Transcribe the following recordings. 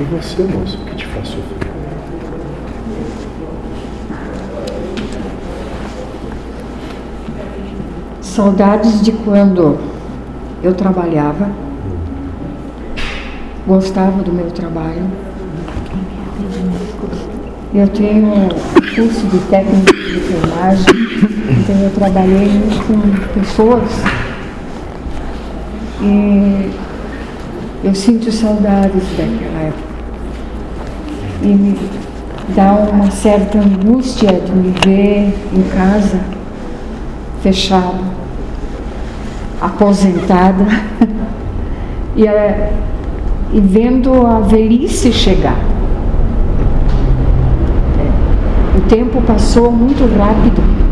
E você, moço, o que te faz sofrer? Saudades de quando eu trabalhava, gostava do meu trabalho. Eu tenho curso de técnica de enfermagem, então eu trabalhei com pessoas e eu sinto saudades daquela época. E me dá uma certa angústia de me ver em casa, fechada, aposentada, e, é, e vendo a velhice chegar. O tempo passou muito rápido.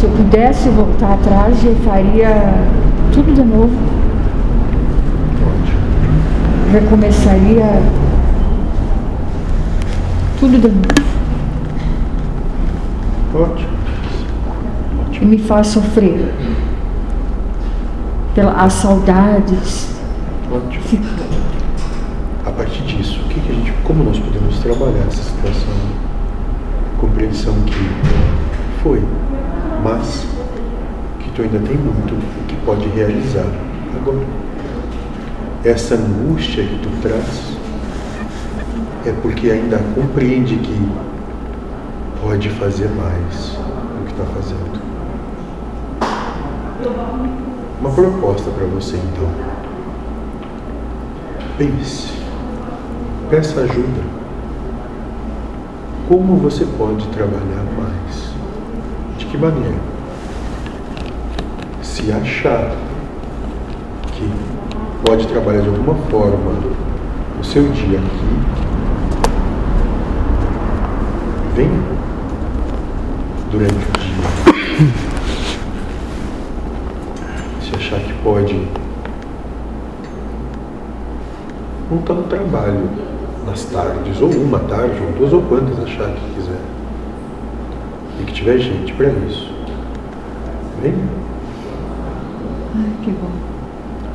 Se eu pudesse voltar atrás, eu faria tudo de novo. Recomeçaria tudo de novo. Ótimo. E me faz sofrer. Pelas as saudades. Ótimo. Fico- A partir disso, o que, que a gente, como nós podemos trabalhar essa situação? Compreensão que foi, mas que tu ainda tem muito que pode realizar agora. Essa angústia que tu traz é porque ainda compreende que pode fazer mais do que está fazendo. Uma proposta para você então. Pense. Peça ajuda. Como você pode trabalhar mais? Que maneira? Se achar que pode trabalhar de alguma forma o seu dia aqui, venha durante o dia. Se achar que pode montar um trabalho nas tardes, ou uma tarde, ou duas, ou quantas achar que quiser. E que tiver gente para isso. Venha, Ai, que bom.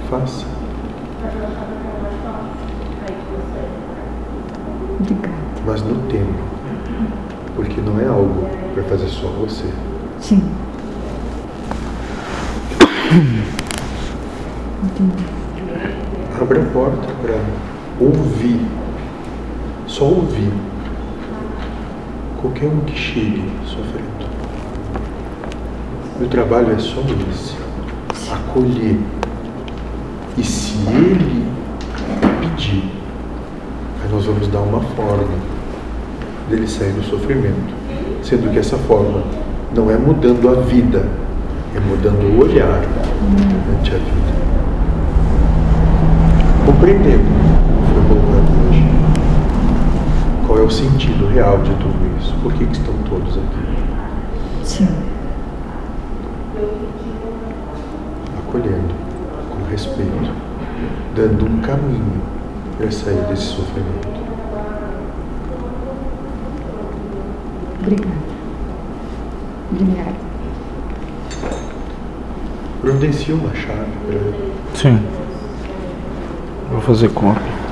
faça. Obrigada. Mas no tempo. Porque não é algo para fazer só você. Sim. Entendi. Abra a porta para ouvir. Só ouvir. Qualquer um que chegue sofrendo. Meu trabalho é só esse. Acolher. E se ele pedir, aí nós vamos dar uma forma dele sair do sofrimento. Sendo que essa forma não é mudando a vida, é mudando o olhar ante a vida compreendendo o que foi colocado hoje. Qual é o sentido real de tudo isso? Por que, que estão todos aqui? Sim. Acolhendo, com respeito, dando um caminho para sair desse sofrimento. Obrigada. Obrigada. Providencia uma chave para ele. Sim. Vou fazer conta.